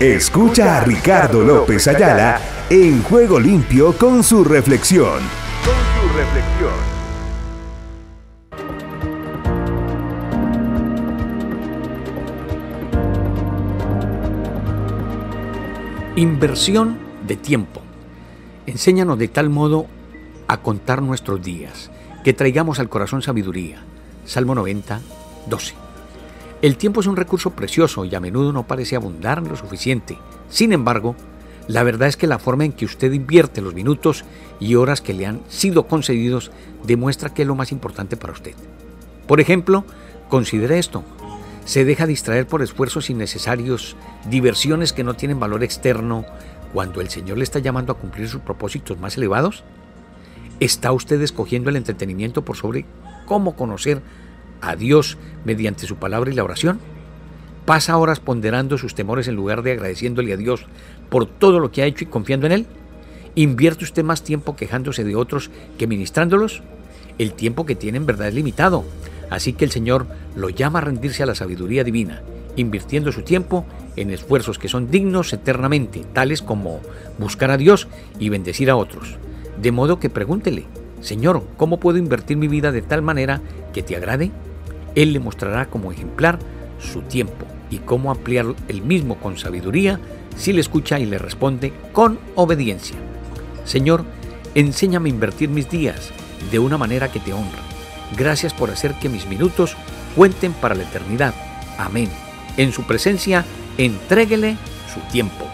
Escucha a Ricardo López Ayala en Juego Limpio con su reflexión. Con su reflexión. Inversión de tiempo. Enséñanos de tal modo a contar nuestros días, que traigamos al corazón sabiduría. Salmo 90, 12. El tiempo es un recurso precioso y a menudo no parece abundar lo suficiente. Sin embargo, la verdad es que la forma en que usted invierte los minutos y horas que le han sido concedidos demuestra que es lo más importante para usted. Por ejemplo, considere esto se deja distraer por esfuerzos innecesarios, diversiones que no tienen valor externo, cuando el Señor le está llamando a cumplir sus propósitos más elevados? ¿Está usted escogiendo el entretenimiento por sobre cómo conocer a Dios mediante su palabra y la oración? ¿Pasa horas ponderando sus temores en lugar de agradeciéndole a Dios por todo lo que ha hecho y confiando en Él? ¿Invierte usted más tiempo quejándose de otros que ministrándolos? El tiempo que tiene en verdad es limitado. Así que el Señor lo llama a rendirse a la sabiduría divina, invirtiendo su tiempo en esfuerzos que son dignos eternamente, tales como buscar a Dios y bendecir a otros. De modo que pregúntele, Señor, ¿cómo puedo invertir mi vida de tal manera que te agrade? Él le mostrará como ejemplar su tiempo y cómo ampliar el mismo con sabiduría si le escucha y le responde con obediencia. Señor, enséñame a invertir mis días de una manera que te honra Gracias por hacer que mis minutos cuenten para la eternidad. Amén. En su presencia, entréguele su tiempo.